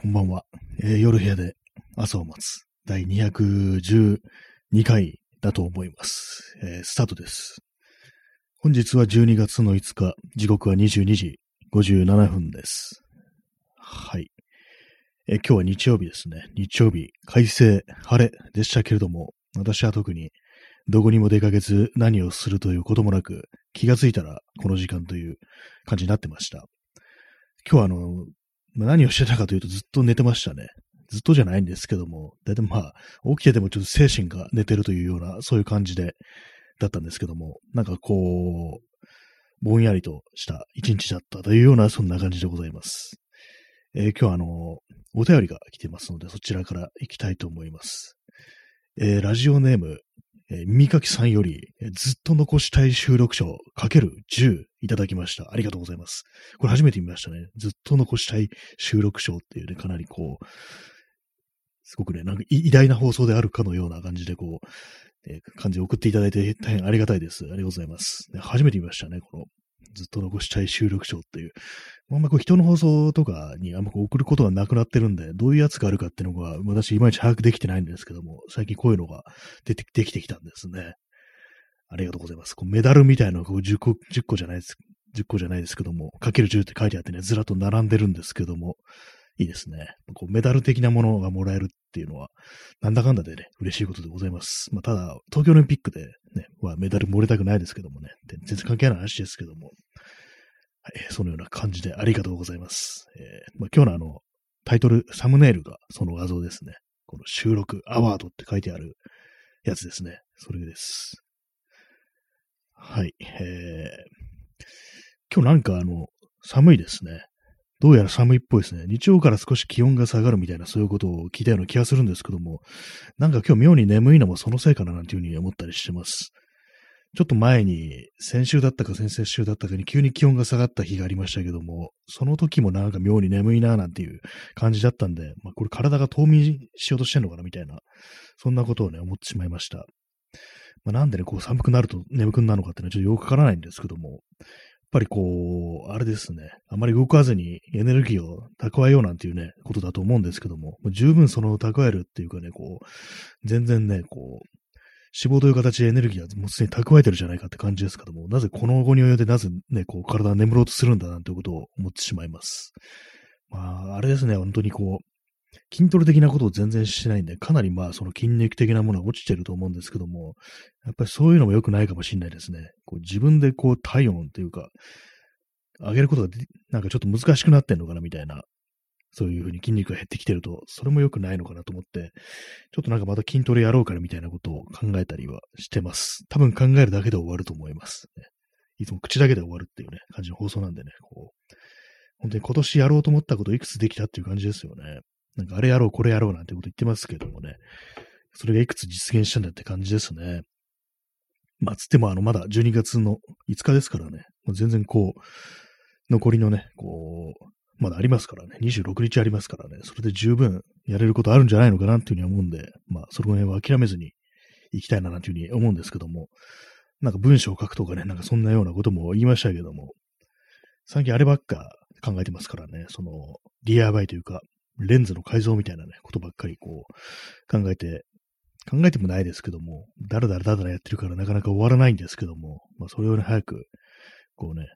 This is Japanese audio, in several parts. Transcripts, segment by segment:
こんばんは。えー夜部屋で朝を待つ第212回だと思います。えースタートです。本日は12月の5日、時刻は22時57分です。はい。えー今日は日曜日ですね。日曜日、快晴、晴れでしたけれども、私は特にどこにも出かけず何をするということもなく、気がついたらこの時間という感じになってました。今日はあの、まあ何をしてたかというとずっと寝てましたね。ずっとじゃないんですけども、だいたいまあ、起きててもちょっと精神が寝てるというような、そういう感じで、だったんですけども、なんかこう、ぼんやりとした一日だったというような、そんな感じでございます。えー今日はあの、お便りが来てますので、そちらから行きたいと思います。えーラジオネーム、えー耳かきさんより、えーずっと残したい収録書かける10いただきました。ありがとうございます。これ初めて見ましたね。ずっと残したい収録賞っていうね、かなりこう、すごくね、なんか偉大な放送であるかのような感じでこう、えー感じで送っていただいて大変ありがたいです。ありがとうございます。ね初めて見ましたね、この、ずっと残したい収録賞っていう。あんまこう人の放送とかにあんまこう送ることがなくなってるんで、どういうやつがあるかっていうのが私いまいち把握できてないんですけども、最近こういうのが出てできてきたんですね。ありがとうございます。こうメダルみたいなのこう10個、10個じゃないです。10個じゃないですけども、かける10って書いてあってね、ずらっと並んでるんですけども、いいですね。こうメダル的なものがもらえるっていうのは、なんだかんだでね、嬉しいことでございます。まあ、ただ、東京オリンピックでね、はメダル漏れたくないですけどもね、全然関係ない話ですけども、はい、そのような感じでありがとうございます。えーまあ、今日のあの、タイトル、サムネイルがその画像ですね。この収録アワードって書いてあるやつですね。それです。はい。えー今日なんかあの、寒いですね。どうやら寒いっぽいですね。日曜から少し気温が下がるみたいなそういうことを聞いたような気がするんですけども、なんか今日妙に眠いのもそのせいかななんていうふうに思ったりしてます。ちょっと前に、先週だったか先々週だったかに急に気温が下がった日がありましたけども、その時もなんか妙に眠いななんていう感じだったんで、まあこれ体が冬眠しようとしてんのかなみたいな、そんなことをね、思ってしまいました。まあ、なんでね、こう寒くなると眠くなるのかっていうのはちょっとよくわからないんですけども、ぱりこう、あれですね、あまり動かずにエネルギーを蓄えようなんていうね、ことだと思うんですけども、もう十分その蓄えるっていうかね、こう、全然ね、こう、脂肪という形でエネルギーはもうすでに蓄えてるじゃないかって感じですけども、なぜこの後に及んでなぜね、こう、体が眠ろうとするんだなんてことを思ってしまいます。まあ、あれですね、本当にこう、筋トレ的なことを全然してないんで、かなりまあ、その筋肉的なものは落ちてると思うんですけども、やっぱりそういうのも良くないかもしれないですね。こう自分でこう体温というか、上げることがなんかちょっと難しくなってんのかなみたいな、そういうふうに筋肉が減ってきてると、それも良くないのかなと思って、ちょっとなんかまた筋トレやろうかなみたいなことを考えたりはしてます。多分考えるだけで終わると思います、ね。いつも口だけで終わるっていうね、感じの放送なんでね、こう、本当に今年やろうと思ったこといくつできたっていう感じですよね。なんかあれやろう、これやろうなんてこと言ってますけどもね、それがいくつ実現したんだって感じですね。まあ、つってもあの、まだ12月の5日ですからね、もう全然こう、残りのね、こう、まだありますからね、26日ありますからね、それで十分やれることあるんじゃないのかなっていうふうに思うんで、まあ、その辺は諦めずに行きたいななんていうふうに思うんですけども、なんか文章を書くとかね、なんかそんなようなことも言いましたけども、最近あればっか考えてますからね、その DIY というか、レンズの改造みたいなね、ことばっかりこう、考えて、考えてもないですけども、だらだらだらやってるからなかなか終わらないんですけども、まあそれより早く、こうね、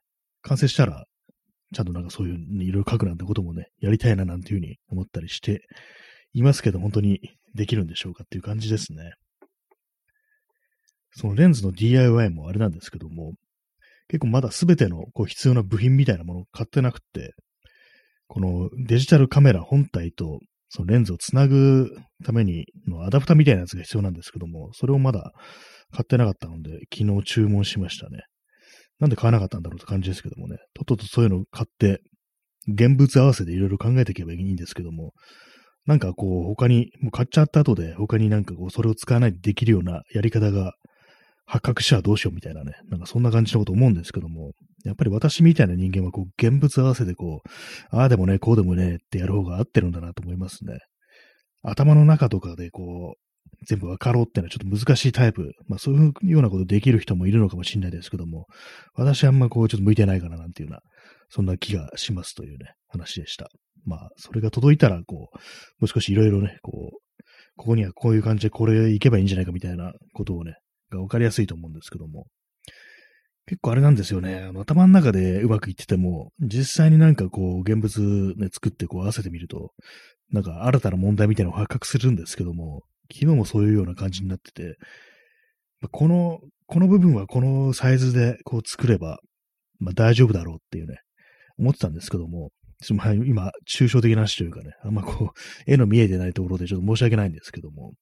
完成したら、ちゃんとなんかそういういろいろ書くなんてこともね、やりたいななんていうふうに思ったりしていますけど、本当にできるんでしょうかっていう感じですね。そのレンズの DIY もあれなんですけども、結構まだすべてのこう必要な部品みたいなものを買ってなくて、このデジタルカメラ本体とそのレンズをつなぐためにのアダプターみたいなやつが必要なんですけども、それをまだ買ってなかったので、昨日注文しましたね。なんで買わなかったんだろうって感じですけどもね、とっととそういうのを買って、現物合わせでいろいろ考えていけばいいんですけども、なんかこう他に、もう買っちゃった後で他になんかこうそれを使わないでできるようなやり方が発覚したらどうしようみたいなね、なんかそんな感じのこと思うんですけども、やっぱり私みたいな人間はこう現物合わせでこう、ああでもね、こうでもねってやる方が合ってるんだなと思いますね。頭の中とかでこう、全部分かろうっていうのはちょっと難しいタイプ。まあそういうようなことできる人もいるのかもしれないですけども、私あんまこうちょっと向いてないかななんていうような、そんな気がしますというね、話でした。まあ、それが届いたら、こう、もう少しいろいろね、こう、ここにはこういう感じでこれいけばいいんじゃないかみたいなことをね、が分かりやすいと思うんですけども、結構あれなんですよね。あの頭の中でうまくいってても、実際になんかこう、現物ね、作ってこう合わせてみると、なんか新たな問題みたいなのを発覚するんですけども、昨日もそういうような感じになってて、この、この部分はこのサイズでこう作れば、まあ大丈夫だろうっていうね、思ってたんですけども、今、抽象的な話というかね、あんまこう、絵の見えてないところでちょっと申し訳ないんですけども、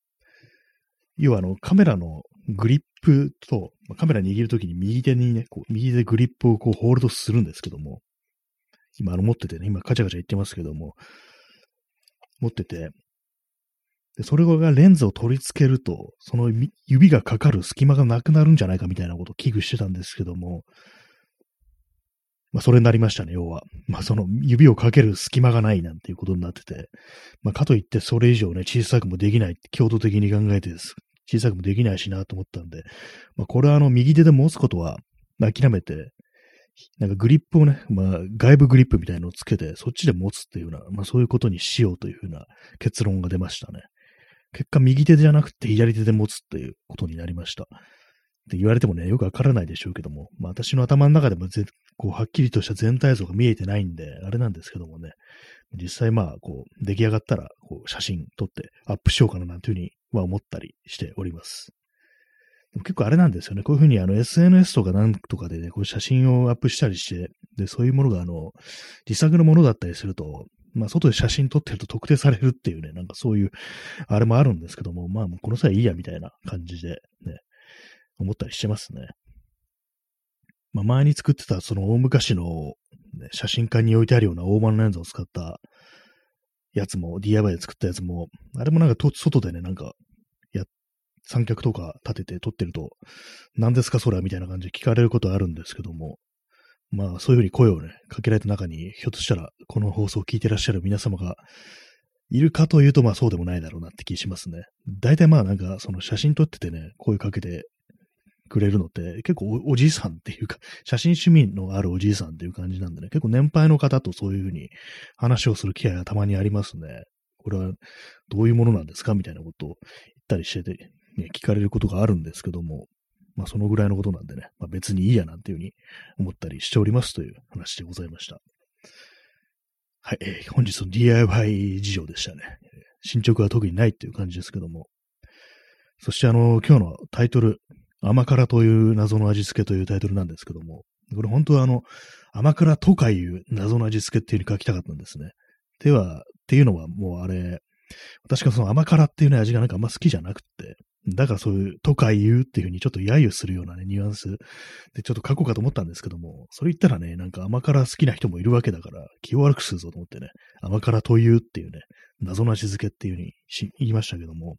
要はあの、カメラのグリップと、まあカメラ握るときに右手にね、こう右手でグリップをこうホールドするんですけども、今あの持っててね、今カチャカチャ言ってますけども、持ってて、でそれがレンズを取り付けると、その指がかかる隙間がなくなるんじゃないかみたいなことを危惧してたんですけども、まあ、それになりましたね、要は。まあ、その指をかける隙間がないなんていうことになってて、まあ、かといってそれ以上ね、小さくもできないって強度的に考えてです。小さくもできないしなと思ったんで、まあ、これはあの、右手で持つことは諦めて、なんかグリップをね、まあ、外部グリップみたいのをつけて、そっちで持つっていうような、まあ、そういうことにしようというふうな結論が出ましたね。結果、右手じゃなくて左手で持つっていうことになりました。って言われてもね、よくわからないでしょうけども、まあ私の頭の中でもぜこうはっきりとした全体像が見えてないんで、あれなんですけどもね、実際まあ、こう、出来上がったら、こう、写真撮ってアップしようかななんていうふうには思ったりしております。でも結構あれなんですよね。こういうふうにあの SNS とかなんとかでね、こう写真をアップしたりして、で、そういうものがあの、自作のものだったりすると、まあ、外で写真撮ってると特定されるっていうね、なんかそういう、あれもあるんですけども、まあ、この際いいや、みたいな感じで、ね、思ったりしてますね。まあ、前に作ってたその大昔の、ね、写真館に置いてあるような大盤レンズを使ったやつも、DIY で作ったやつも、あれもなんか外でね、なんか、三脚とか立てて撮ってると、何ですかそれはみたいな感じで聞かれることあるんですけども、まあそういうふうに声をね、かけられた中に、ひょっとしたらこの放送を聞いてらっしゃる皆様がいるかというと、まあそうでもないだろうなって気しますね。大体まあなんかその写真撮っててね、声かけてくれるのって結構おじいさんっていうか、写真趣味のあるおじいさんっていう感じなんでね、結構年配の方とそういうふうに話をする機会がたまにありますね。これはどういうものなんですかみたいなことを言ったりしてて、ね、聞かれることがあるんですけども、まあそのぐらいのことなんでね、まあ、別にいいやなんていうふうに思ったりしておりますという話でございました。はい、えー、本日の DIY 事情でしたね。進捗は特にないっていう感じですけども。そしてあの、今日のタイトル、甘辛という謎の味付けというタイトルなんですけども、これ本当はあの、甘辛とかいう謎の味付けっていう風に書きたかったんですね。では、っていうのはもうあれ、私がその甘辛っていうね味がなんかあんま好きじゃなくって、だからそういう、とか言うっていう風にちょっと揶揄するようなね、ニュアンスでちょっと書こうかと思ったんですけども、それ言ったらね、なんか甘辛好きな人もいるわけだから、気を悪くするぞと思ってね、甘辛というっていうね、謎の味付けっていう風に言いましたけども、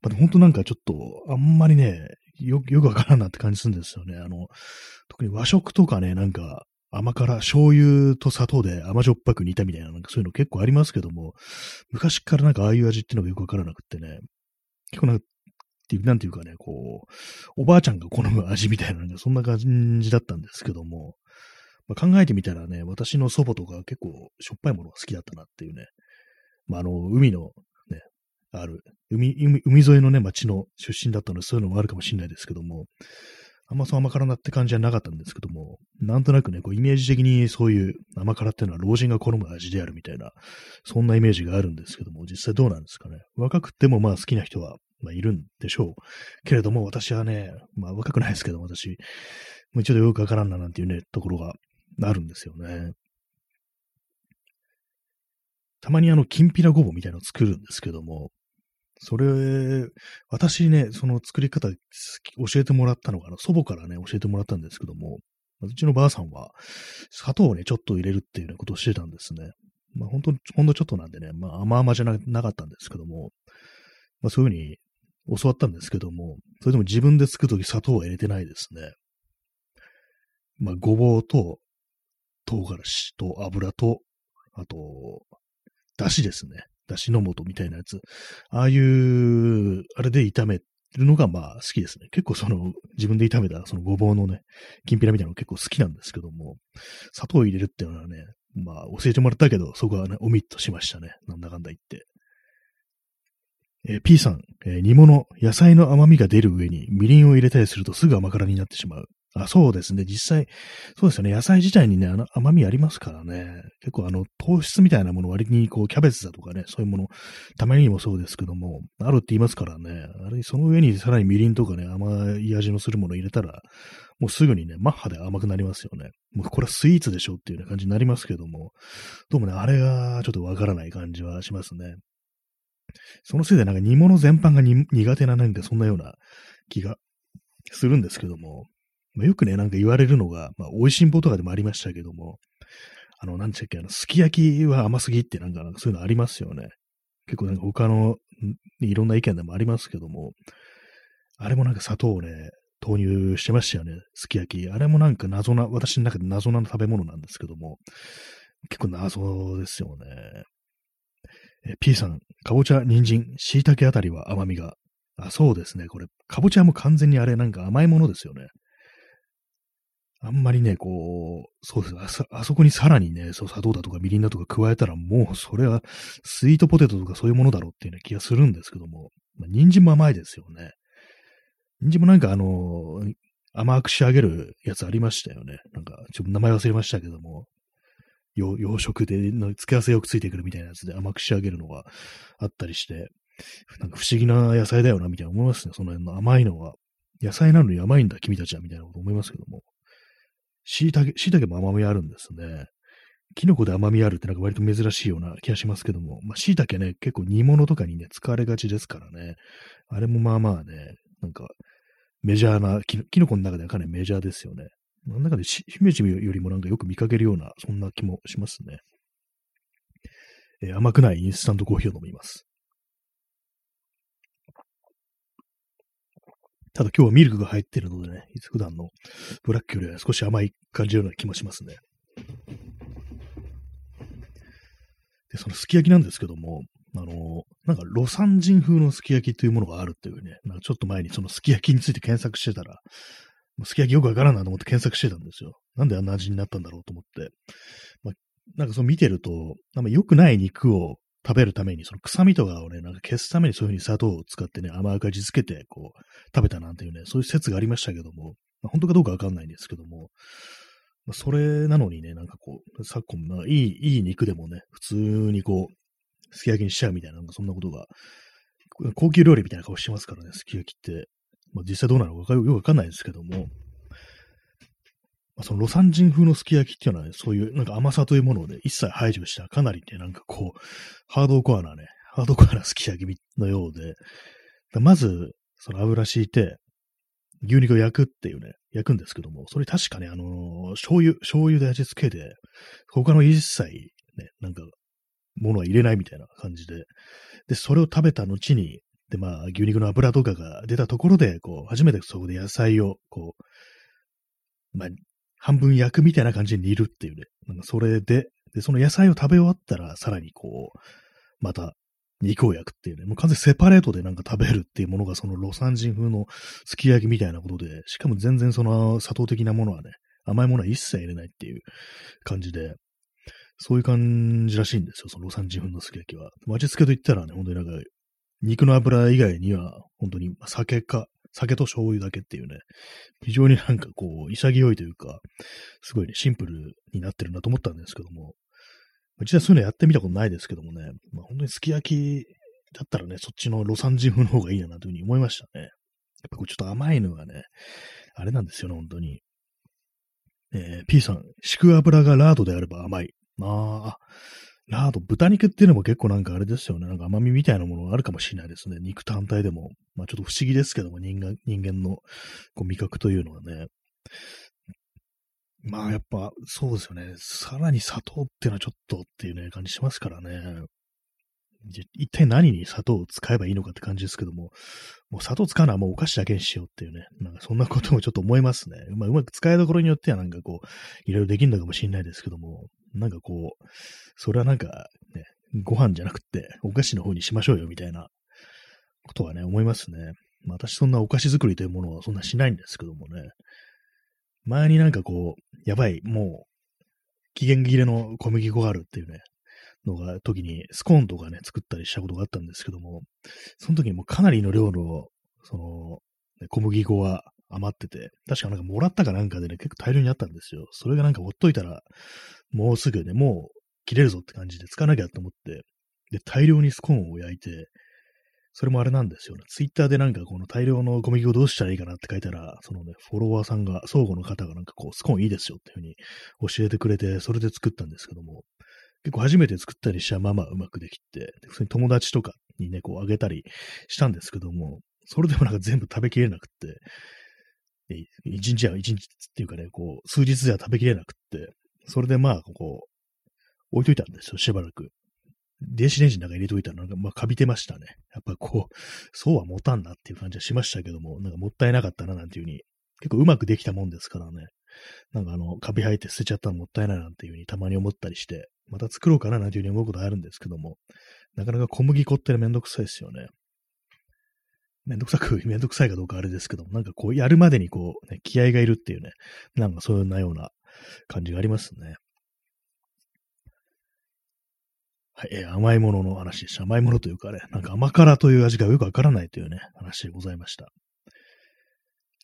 まあ、本当なんかちょっと、あんまりね、よ、よくわからんなって感じするんですよね。あの、特に和食とかね、なんか、甘辛、醤油と砂糖で甘じょっぱく煮たみたいな、なんかそういうの結構ありますけども、昔からなんかああいう味っていうのがよくわからなくってね、結構なんか、ていうなんていうかね、こう、おばあちゃんが好む味みたいな、そんな感じだったんですけども、まあ、考えてみたらね、私の祖母とか結構しょっぱいものが好きだったなっていうね、まあ、あの、海のねある、海、海沿いのね、町の出身だったので、そういうのもあるかもしれないですけども、あんまそう甘辛なって感じはなかったんですけども、なんとなくね、こうイメージ的にそういう甘辛っていうのは老人が好む味であるみたいな、そんなイメージがあるんですけども、実際どうなんですかね。若くてもまあ好きな人は、まあいるんでしょう。けれども私はね、まあ若くないですけども、私、もう一度よくわからんななんていうね、ところがあるんですよね。たまにあの、きんぴらごぼうみたいなのを作るんですけども、それ、私ね、その作り方教えてもらったのかな、祖母からね、教えてもらったんですけども、うちのばあさんは、砂糖をね、ちょっと入れるっていうようなことをしてたんですね。まあ、本当ほんとちょっとなんでね、まあ、甘々じゃなかったんですけども、まあ、そういうふうに教わったんですけども、それでも自分で作るとき砂糖は入れてないですね。まあ、ごぼうと、唐辛子と油と、あと、だしですね。だしの素みたいなやつ。ああいう、あれで炒めるのがまあ好きですね。結構その自分で炒めたそのごぼうのね、きんぴらみたいなの結構好きなんですけども、砂糖を入れるっていうのはね、まあ、教えてもらったけど、そこはね、オミットしましたね。なんだかんだ言って。えー、P さん、えー、煮物、野菜の甘みが出る上にみりんを入れたりするとすぐ甘辛になってしまう。あ、そうですね。実際、そうですよね。野菜自体にね、あの甘みありますからね。結構あの、糖質みたいなもの割にこう、キャベツだとかね、そういうもの、たまにもそうですけども、あるって言いますからね。あれ、その上にさらにみりんとかね、甘い味のするもの入れたら、もうすぐにね、マッハで甘くなりますよね。もうこれはスイーツでしょっていう、ね、感じになりますけども、どうもね、あれがちょっとわからない感じはしますね。そのせいでなんか煮物全般が苦手ななんかそんなような気がするんですけども、まあ、よくね、なんか言われるのが、まあ、美味しんぼとかでもありましたけども、あの、なんちゃっけ、あの、すき焼きは甘すぎってなんか、んかそういうのありますよね。結構なんか他の、いろんな意見でもありますけども、あれもなんか砂糖をね、投入してましたよね。すき焼き。あれもなんか謎な、私の中で謎な食べ物なんですけども、結構謎ですよね。え P さん、かぼちゃ、人参、椎茸あたりは甘みが。あ、そうですね。これ、かぼちゃも完全にあれなんか甘いものですよね。あんまりね、こう、そうですあそ。あそこにさらにね、そう砂糖だとかみりんだとか加えたら、もうそれはスイートポテトとかそういうものだろうっていう、ね、気がするんですけども、まあ、人参も甘いですよね。人参もなんかあの、甘く仕上げるやつありましたよね。なんか、ちょっと名前忘れましたけども、洋食での付け合わせよくついてくるみたいなやつで甘く仕上げるのがあったりして、なんか不思議な野菜だよな、みたいな思いますね。その辺の甘いのは。野菜なのに甘いんだ、君たちは、みたいなこと思いますけども。椎茸、椎茸も甘みあるんですね。キノコで甘みあるってなんか割と珍しいような気がしますけども、まあ、椎茸ね、結構煮物とかにね、使われがちですからね。あれもまあまあね、なんか、メジャーなキ、ノコの中ではかなりメジャーですよね。なんだかで、姫路よりもなんかよく見かけるような、そんな気もしますね。えー、甘くないインスタントコーヒーを飲みます。ただ今日はミルクが入ってるのでね、普段のブラックよりは少し甘い感じるような気もしますね。で、そのすき焼きなんですけども、あの、なんか、ロサン人風のすき焼きというものがあるっていうね、なんかちょっと前にそのすき焼きについて検索してたら、すき焼きよくわからんなと思って検索してたんですよ。なんであんな味になったんだろうと思って。まあ、なんかそう見てると、なんか良くない肉を食べるために、その臭みとかをね、なんか消すためにそういうふうに砂糖を使ってね、甘く味付けて、こう、食べたなんていうね、そういう説がありましたけども、まあ、本当かどうかわかんないんですけども、まあ、それなのにね、なんかこう、昨今、まあ、いい、いい肉でもね、普通にこう、すき焼きにしちゃうみたいな、なんかそんなことが、高級料理みたいな顔してますからね、すき焼きって。まあ、実際どうなのかよくわかんないですけども、まあ、そのロサン人風のすき焼きっていうのはね、そういうなんか甘さというものをね、一切排除した。かなりね、なんかこう、ハードコアなね、ハードコアなすき焼きのようで、まず、その油敷いて、牛肉を焼くっていうね、焼くんですけども、それ確かね、あのー、醤油、醤油で味付けて、他の一切ね、なんか、ものは入れないみたいな感じで、で、それを食べた後に、で、まあ、牛肉の油とかが出たところで、こう、初めてそこで野菜を、こう、まあ、半分焼くみたいな感じで煮るっていうね。なんかそれで、で、その野菜を食べ終わったら、さらにこう、また肉を焼くっていうね、もう完全セパレートでなんか食べるっていうものがそのロサン人風のすき焼きみたいなことで、しかも全然その砂糖的なものはね、甘いものは一切入れないっていう感じで、そういう感じらしいんですよ、そのロサン人風のすき焼きは。味付けと言ったらね、本当になんか肉の油以外には、本当に酒か、酒と醤油だけっていうね、非常になんかこう、潔いというか、すごいね、シンプルになってるなと思ったんですけども、実際そういうのやってみたことないですけどもね、まあ、本当にすき焼きだったらね、そっちのロサンジ風の方がいいなというふうに思いましたね。やっぱこれちょっと甘いのがね、あれなんですよね、本当に。えー、P さん、敷く油がラードであれば甘い。まああ、ラーと、豚肉っていうのも結構なんかあれですよね。なんか甘みみたいなものがあるかもしれないですね。肉単体でも。まあちょっと不思議ですけども、人間、人間のこう味覚というのはね。まあやっぱそうですよね。さらに砂糖っていうのはちょっとっていうね、感じしますからね。一体何に砂糖を使えばいいのかって感じですけども、もう砂糖使うのはもうお菓子だけにしようっていうね、なんかそんなこともちょっと思いますね。まあ、うまく使いどころによってはなんかこう、いろいろできるのかもしれないですけども、なんかこう、それはなんかね、ご飯じゃなくてお菓子の方にしましょうよみたいなことはね、思いますね。まあ、私そんなお菓子作りというものはそんなしないんですけどもね。前になんかこう、やばい、もう、期限切れの小麦粉があるっていうね、のが、時にスコーンとかね、作ったりしたことがあったんですけども、その時にもうかなりの量の、その、ね、小麦粉が余ってて、確かなんかもらったかなんかでね、結構大量にあったんですよ。それがなんかほっといたら、もうすぐね、もう切れるぞって感じで、つかなきゃと思って、で、大量にスコーンを焼いて、それもあれなんですよね。ツイッターでなんかこの大量の小麦粉どうしたらいいかなって書いたら、そのね、フォロワーさんが、相互の方がなんかこう、スコーンいいですよっていうふうに教えてくれて、それで作ったんですけども、結構初めて作ったりしたままうまくできて、普通に友達とかにね、こうあげたりしたんですけども、それでもなんか全部食べきれなくて、一日は一日っていうかね、こう、数日では食べきれなくって、それでまあ、こう、置いといたんですよ、しばらく。電子レンジの中に入れといたら、なんか、まあ、かびてましたね。やっぱこう、そうは持たんなっていう感じはしましたけども、なんかもったいなかったな、なんていうふうに、結構うまくできたもんですからね。なんかあの、カビ生えて捨てちゃったのもったいないなんていうふうにたまに思ったりして、また作ろうかななんていうふうに思うことあるんですけども、なかなか小麦粉ってめんどくさいですよね。めんどくさく、めんどくさいかどうかあれですけども、なんかこう、やるまでにこう、ね、気合がいるっていうね、なんかそういうような感じがありますね。はい、えー、甘いものの話でした。甘いものというかね、なんか甘辛という味がよくわからないというね、話でございました。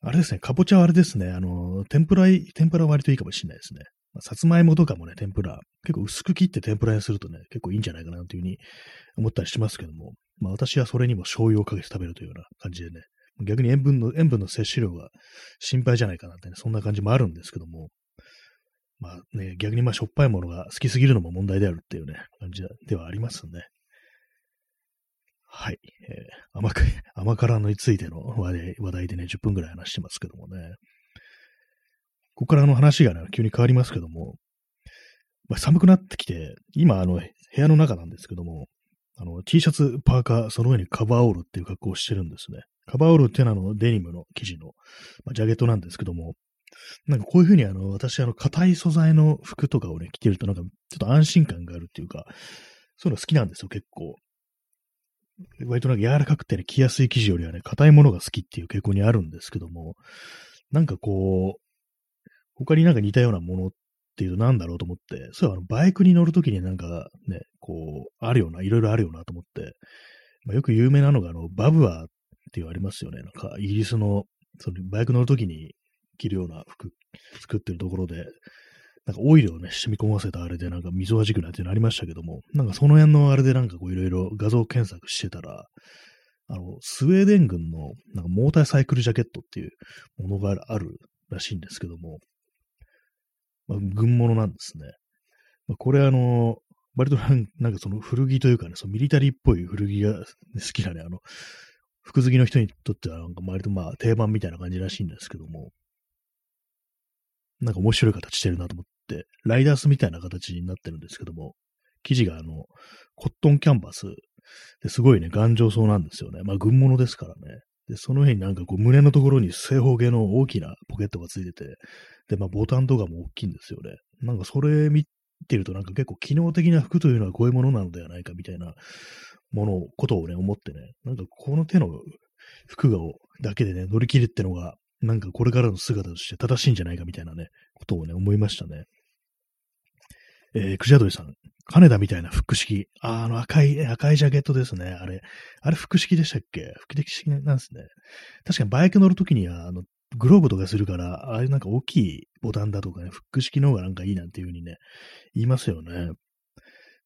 あれですね、かぼちゃはあれですね、あの、天ぷら、天ぷらは割といいかもしれないですね。ま、さつまいもとかもね、天ぷら、結構薄く切って天ぷらにするとね、結構いいんじゃないかなというふうに思ったりしますけども、まあ私はそれにも醤油をかけて食べるというような感じでね、逆に塩分の、塩分の摂取量が心配じゃないかなってね、そんな感じもあるんですけども、まあね、逆にまあしょっぱいものが好きすぎるのも問題であるっていうね、感じではありますね。はい。えー、甘く、甘辛についての話題話題でね、10分ぐらい話してますけどもね。ここからの話がね、急に変わりますけども、まあ、寒くなってきて、今、あの、部屋の中なんですけども、あの、T シャツ、パーカー、その上にカバーオールっていう格好をしてるんですね。カバーオールっていうのはあの、デニムの生地の、まあ、ジャケットなんですけども、なんかこういうふうにあの、私あの、硬い素材の服とかをね、着てるとなんか、ちょっと安心感があるっていうか、そういうの好きなんですよ、結構。割となんか柔らかくてね、着やすい生地よりはね、硬いものが好きっていう傾向にあるんですけども、なんかこう、他になんか似たようなものっていうと何だろうと思って、そうあのバイクに乗るときになんかね、こう、あるような、いろいろあるよなと思って、まあ、よく有名なのがあの、バブアーっていうありますよね。なんか、イギリスの、そのバイク乗るときに着るような服作ってるところで、なんかオイルをね、染み込ませたあれでなんか溝はじくなっていうのありましたけども、なんかその辺のあれでなんかこういろいろ画像検索してたら、あの、スウェーデン軍のなんかモーターサイクルジャケットっていうものがあるらしいんですけども、まあ、軍物なんですね。まあ、これあの、割となんかその古着というかね、そのミリタリーっぽい古着が好きなね、あの、服好きの人にとってはなんか割とまあ定番みたいな感じらしいんですけども、なんか面白い形してるなと思って、ライダースみたいな形になってるんですけども、生地があの、コットンキャンバスですごいね、頑丈そうなんですよね。まあ軍物ですからね。で、その辺になんかこう胸のところに正方形の大きなポケットがついてて、で、まあボタンとかも大きいんですよね。なんかそれ見てるとなんか結構機能的な服というのはこういうものなのではないかみたいなもの、ことをね、思ってね、なんかこの手の服がをだけでね、乗り切るってのが、なんかこれからの姿として正しいんじゃないかみたいなね、ことをね、思いましたね。えー、クジャドリさん、金田みたいな複式。あ、あの赤い、赤いジャケットですね。あれ、あれ複式でしたっけ？複式なんですね。確かにバイク乗るときには、あの、グローブとかするから、ああいうなんか大きいボタンだとかね、複式の方がなんかいいなんていう風にね、言いますよね。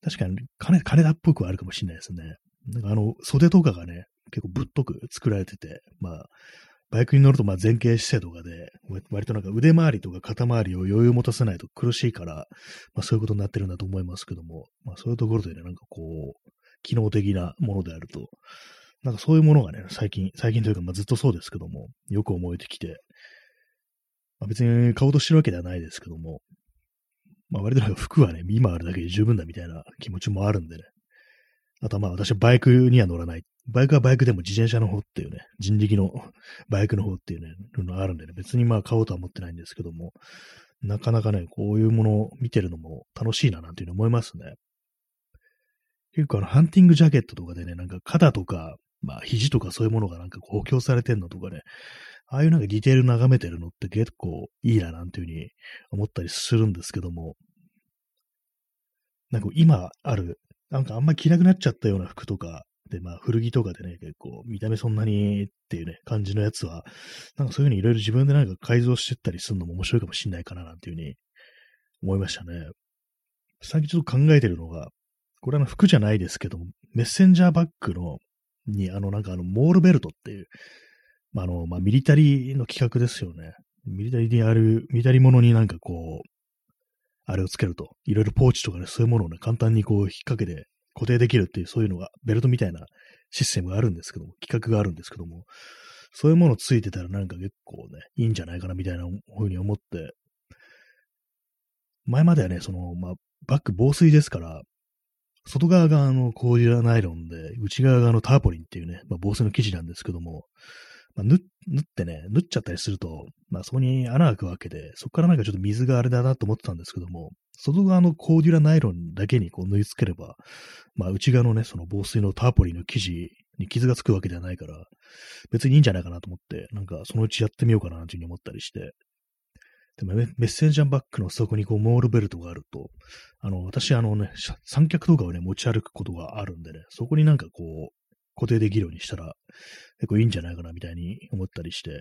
確かに、金、金田っぽくはあるかもしれないですね。なんかあの、袖とかがね、結構ぶっとく作られてて、まあ、バイクに乗るとまあ前傾姿勢とかで、割となんか腕回りとか肩回りを余裕を持たせないと苦しいから、まあそういうことになってるんだと思いますけども、まあそういうところでね、なんかこう、機能的なものであると、なんかそういうものがね、最近、最近というかまあずっとそうですけども、よく思えてきて、まあ、別に買おうとしてるわけではないですけども、まあ割となんか服はね、今あるだけで十分だみたいな気持ちもあるんでね、あとはまあ私はバイクには乗らない。バイクはバイクでも自転車の方っていうね、人力のバイクの方っていうね、のがあるんでね、別にまあ買おうとは思ってないんですけども、なかなかね、こういうものを見てるのも楽しいななんていうふうに思いますね。結構あの、ハンティングジャケットとかでね、なんか肩とか、まあ肘とかそういうものがなんか補強されてんのとかね、ああいうなんかディテール眺めてるのって結構いいななんていうふうに思ったりするんですけども、なんか今ある、なんかあんま着なくなっちゃったような服とか、で、まあ古着とかでね、結構見た目そんなにっていうね、感じのやつは、なんかそういう風にいろいろ自分でなんか改造してったりするのも面白いかもしんないかななんていう風に思いましたね。最近ちょっと考えてるのが、これあの服じゃないですけど、メッセンジャーバッグの、にあのなんかあのモールベルトっていう、まあ、あの、まあ、ミリタリーの企画ですよね。ミリタリーにある、ミリタリーものになんかこう、あれをつけると、いろいろポーチとかね、そういうものをね、簡単にこう引っ掛けて固定できるっていう、そういうのが、ベルトみたいなシステムがあるんですけども、企画があるんですけども、そういうものついてたらなんか結構ね、いいんじゃないかなみたいなふうに思って、前まではね、その、まあ、バッグ防水ですから、外側があの、コーデュラナイロンで、内側があの、ターポリンっていうね、まあ、防水の生地なんですけども、まあ、縫ってね、縫っちゃったりすると、まあそこに穴が開くわけで、そこからなんかちょっと水があれだなと思ってたんですけども、外側のコーデュラナイロンだけにこう縫い付ければ、まあ内側のね、その防水のターポリンの生地に傷がつくわけではないから、別にいいんじゃないかなと思って、なんかそのうちやってみようかなというふうに思ったりして、でもメッセンジャーバッグの底にこうモールベルトがあると、あの、私あのね、三脚とかをね、持ち歩くことがあるんでね、そこになんかこう、固定できるようにしたら、結構いいんじゃないかなみたいに思ったりして、っ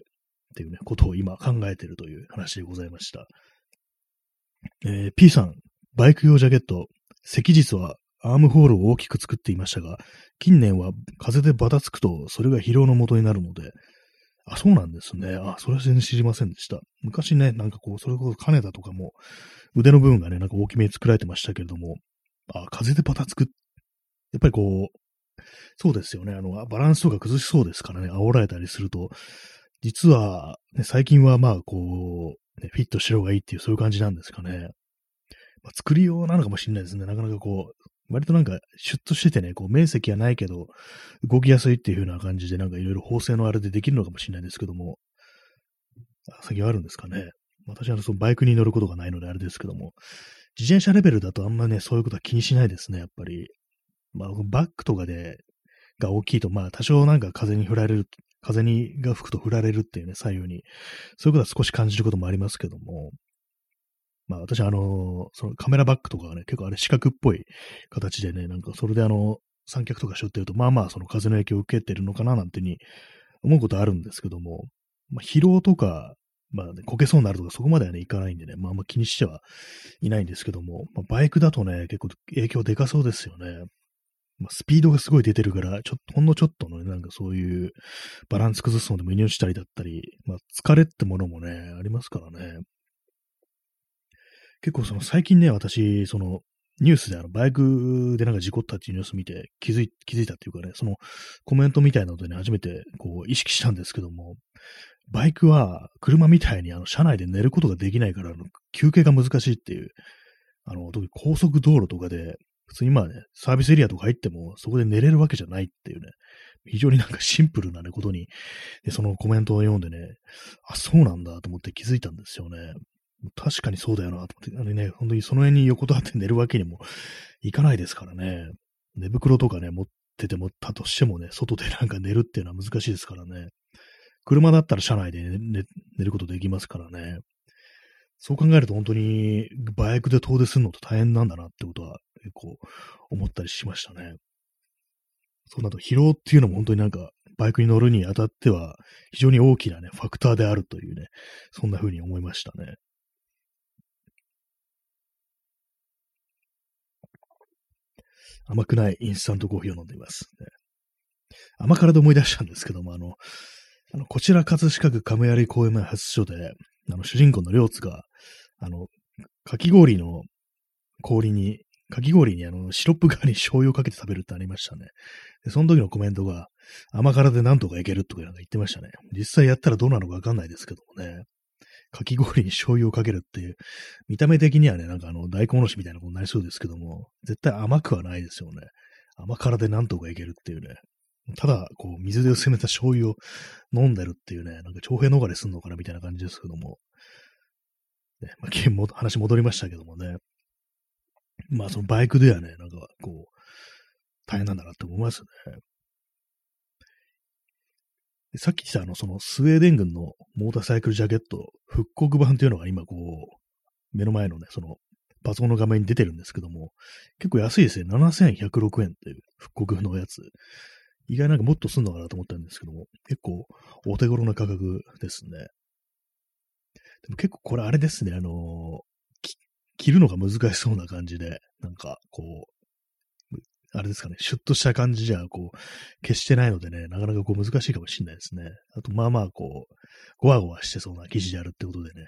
ていうね、ことを今考えてるという話でございました。えー、P さん、バイク用ジャケット、赤日はアームホールを大きく作っていましたが、近年は風でバタつくと、それが疲労の元になるので、あ、そうなんですね。あ、それは全然知りませんでした。昔ね、なんかこう、それこそ金田とかも、腕の部分がね、なんか大きめに作られてましたけれども、あ、風でバタつく。やっぱりこう、そうですよね。あの、バランスとか崩しそうですからね、煽られたりすると、実は、ね、最近はまあ、こう、ね、フィットしろがいいっていう、そういう感じなんですかね。まあ、作りようなのかもしれないですね。なかなかこう、割となんか、シュッとしててね、こう、面積はないけど、動きやすいっていう風な感じで、なんかいろいろ縫製のあれでできるのかもしれないですけども、先はあるんですかね。私はそのバイクに乗ることがないのであれですけども、自転車レベルだとあんまね、そういうことは気にしないですね、やっぱり。まあ、バックとかで、が大きいと、まあ、多少なんか風に振られる、風にが吹くと振られるっていうね、左右に。そういうことは少し感じることもありますけども、まあ私あの、そのカメラバッグとかがね、結構あれ四角っぽい形でね、なんかそれであの、三脚とか背負ってると、まあまあその風の影響を受けてるのかななんてに思うことあるんですけども、まあ疲労とか、まあね、こけそうになるとかそこまではね、いかないんでね、まああんま気にしてはいないんですけども、まあ、バイクだとね、結構影響でかそうですよね。まあ、スピードがすごい出てるから、ちょっと、ほんのちょっとのね、なんかそういうバランス崩すのでもに落ちたりだったり、まあ、疲れってものもね、ありますからね。結構その最近ね、私、その、ニュースであの、バイクでなんか事故ったっていうニュース見て気づい、気づいたっていうかね、そのコメントみたいなのでね、初めてこう意識したんですけども、バイクは車みたいにあの、車内で寝ることができないから、休憩が難しいっていう、あの、特に高速道路とかで、普通にまあね、サービスエリアとか入っても、そこで寝れるわけじゃないっていうね、非常になんかシンプルなね、ことに、でそのコメントを読んでね、あ、そうなんだと思って気づいたんですよね。確かにそうだよなと思って、あのね、本当にその辺に横たわって寝るわけにもいかないですからね。寝袋とかね、持っててもたとしてもね、外でなんか寝るっていうのは難しいですからね。車だったら車内で寝寝ることできますからね。そう考えると本当にバイクで遠出するのって大変なんだなってことは結構思ったりしましたね。そうなると疲労っていうのも本当になんかバイクに乗るにあたっては非常に大きなね、ファクターであるというね、そんな風に思いましたね。甘くないインスタントコーヒーを飲んでいます、ね。甘辛で思い出したんですけども、あの、あのこちら葛飾区亀有公園前発出所で、あの、主人公の両津が、あの、かき氷の氷に、かき氷にあの、シロップ側に醤油をかけて食べるってありましたね。で、その時のコメントが、甘辛でなんとかいけるとか言ってましたね。実際やったらどうなのかわかんないですけどもね。かき氷に醤油をかけるっていう、見た目的にはね、なんかあの、大根おろしみたいなことになりそうですけども、絶対甘くはないですよね。甘辛でなんとかいけるっていうね。ただ、こう、水で薄めた醤油を飲んでるっていうね、なんか徴兵逃れすんのかなみたいな感じですけども。ね、まあ、話戻りましたけどもね。まあ、そのバイクではね、なんか、こう、大変なんだなって思いますね。さっき言ったあの、そのスウェーデン軍のモーターサイクルジャケット復刻版っていうのが今こう、目の前のね、そのパソコンの画面に出てるんですけども、結構安いですね。7106円っていう復刻のやつ。意外なんかもっとすんのかなと思ったんですけども、結構お手頃な価格ですね。でも結構これあれですね、あのー、着るのが難しそうな感じで、なんかこう、あれですかね、シュッとした感じじゃ、こう、消してないのでね、なかなかこう難しいかもしれないですね。あと、まあまあ、こう、ゴワゴワしてそうな生地であるってことでね、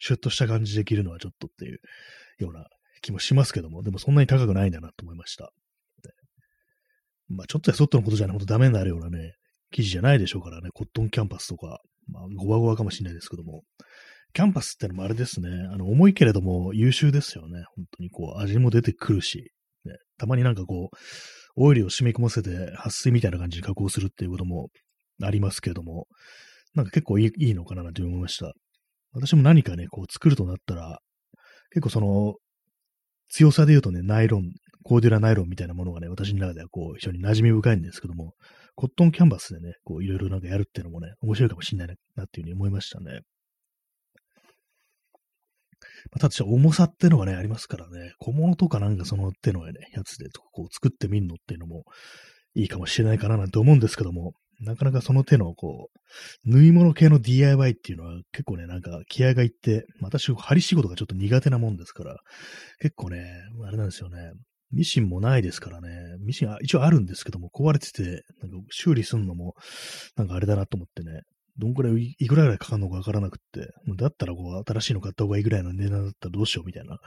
シュッとした感じで着るのはちょっとっていうような気もしますけども、でもそんなに高くないんだなと思いました。まあ、ちょっとやそっとのことじゃね、ほんとダメになるようなね、生地じゃないでしょうからね、コットンキャンパスとか、まあ、ゴワゴワかもしれないですけども、キャンパスってのもあれですね、あの、重いけれども優秀ですよね。本当にこう、味も出てくるし、ね、たまになんかこう、オイルを染み込ませて、撥水みたいな感じに加工するっていうこともありますけれども、なんか結構いいいいのかななんて思いました。私も何かね、こう作るとなったら、結構その、強さで言うとね、ナイロン、コーデュラナイロンみたいなものがね、私の中ではこう、非常に馴染み深いんですけども、コットンキャンバスでね、こう、いろいろなんかやるっていうのもね、面白いかもしれないなっていうふうに思いましたね。まあ、ただ重さっていうのがね、ありますからね、小物とかなんかその手のね、やつでとかこう作ってみるのっていうのもいいかもしれないかななんて思うんですけども、なかなかその手のこう、縫い物系の DIY っていうのは結構ね、なんか気合がいって、私、針仕事がちょっと苦手なもんですから、結構ね、あれなんですよね、ミシンもないですからね、ミシンは一応あるんですけども、壊れてて、なんか修理するのも、なんかあれだなと思ってね、どんくらい、いくらぐらいかかるのかわからなくって、だったらこう、新しいの買った方がいいぐらいの値段だったらどうしようみたいな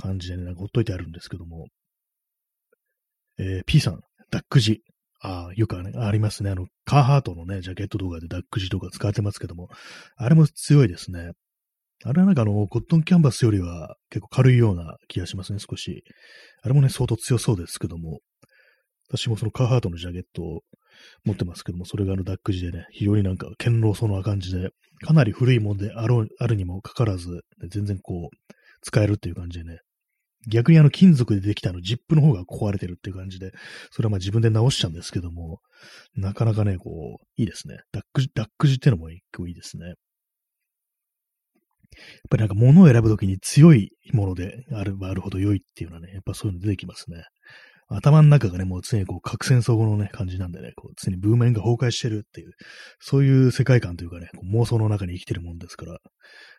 感じでね、なんかほっといてあるんですけども。えー、P さん、ダックジ。ああ、よくありますね。あの、カーハートのね、ジャケット動画でダックジとか使ってますけども、あれも強いですね。あれはなんかあの、コットンキャンバスよりは結構軽いような気がしますね、少し。あれもね、相当強そうですけども、私もそのカーハートのジャケットを持ってますけども、それがあのダック時でね、非常になんか堅牢そうな感じで、かなり古いもんであるあるにもかかわらず、全然こう、使えるっていう感じでね、逆にあの金属でできたあのジップの方が壊れてるっていう感じで、それはまあ自分で直しちゃうんですけども、なかなかね、こう、いいですね。ダック、ダック時ってのも結構いいですね。やっぱりなんか物を選ぶときに強いものであればあるほど良いっていうのはね、やっぱそういうの出てきますね。頭の中がね、もう常にこう、核戦争後のね、感じなんでね、こう、常にブーメンが崩壊してるっていう、そういう世界観というかね、こう妄想の中に生きてるもんですから、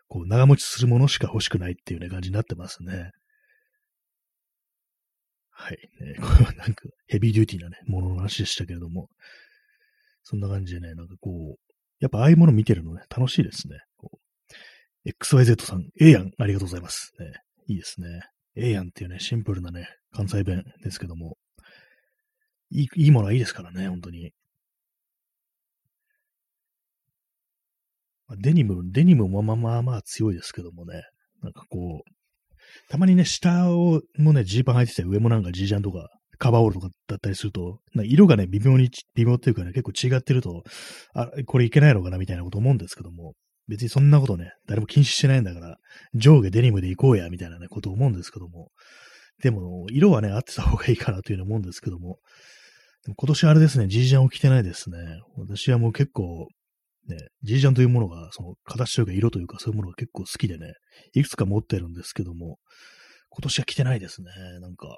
こう、長持ちするものしか欲しくないっていうね、感じになってますね。はい。ね、これはなんか、ヘビーデューティーなね、ものの話でしたけれども、そんな感じでね、なんかこう、やっぱああいうもの見てるのね、楽しいですね。XYZ さん、ええやん、ありがとうございます。ね、いいですね。ええやんっていうね、シンプルなね、関西弁ですけども、いい、いいものはいいですからね、本当に。デニム、デニムもまあまあまあ強いですけどもね、なんかこう、たまにね、下をもね、ジーパン履いてて、上もなんかジージャンとか、カバーオールとかだったりすると、色がね、微妙に、微妙っていうかね、結構違ってると、あ、これいけないのかなみたいなこと思うんですけども、別にそんなことね、誰も禁止してないんだから、上下デニムで行こうや、みたいなね、こと思うんですけども。でも、色はね、合ってた方がいいかなというふうに思うんですけども。でも今年あれですね、ジージャンを着てないですね。私はもう結構、ね、ジージャンというものが、その形というか色というかそういうものが結構好きでね、いくつか持ってるんですけども、今年は着てないですね。なんか、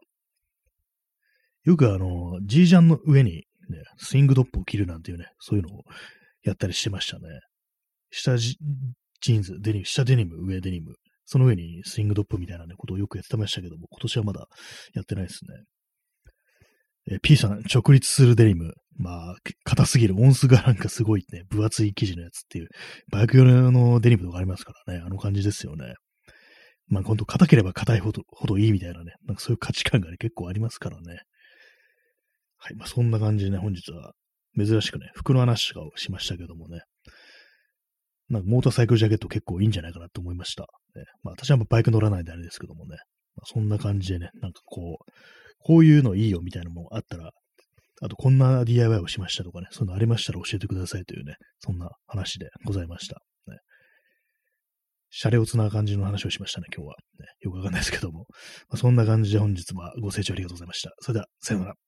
よくあの、ジージャンの上にね、スイングトップを着るなんていうね、そういうのをやったりしてましたね。下ジーンズ、デニム、下デニム、上デニム、その上にスイングトップみたいな、ね、ことをよくやってましたけども、今年はまだやってないですね。え P さん、直立するデニム。まあ、硬すぎる。音数がなんかすごいね、分厚い生地のやつっていう、バイク用のデニムとかありますからね、あの感じですよね。まあ、ほんと硬ければ硬いほどほどいいみたいなね、なんかそういう価値観がね、結構ありますからね。はい、まあそんな感じでね、本日は珍しくね、服の話とかをしましたけどもね。なんかモーターサイクルジャケット結構いいんじゃないかなと思いました。ね、まあ私はバイク乗らないであれですけどもね。まあ、そんな感じでね、なんかこう、こういうのいいよみたいなのもあったら、あとこんな DIY をしましたとかね、そういうのありましたら教えてくださいというね、そんな話でございました。ね、シャレオツな感じの話をしましたね、今日は。ね、よくわかんないですけども。まあ、そんな感じで本日はご清聴ありがとうございました。それでは、さようなら。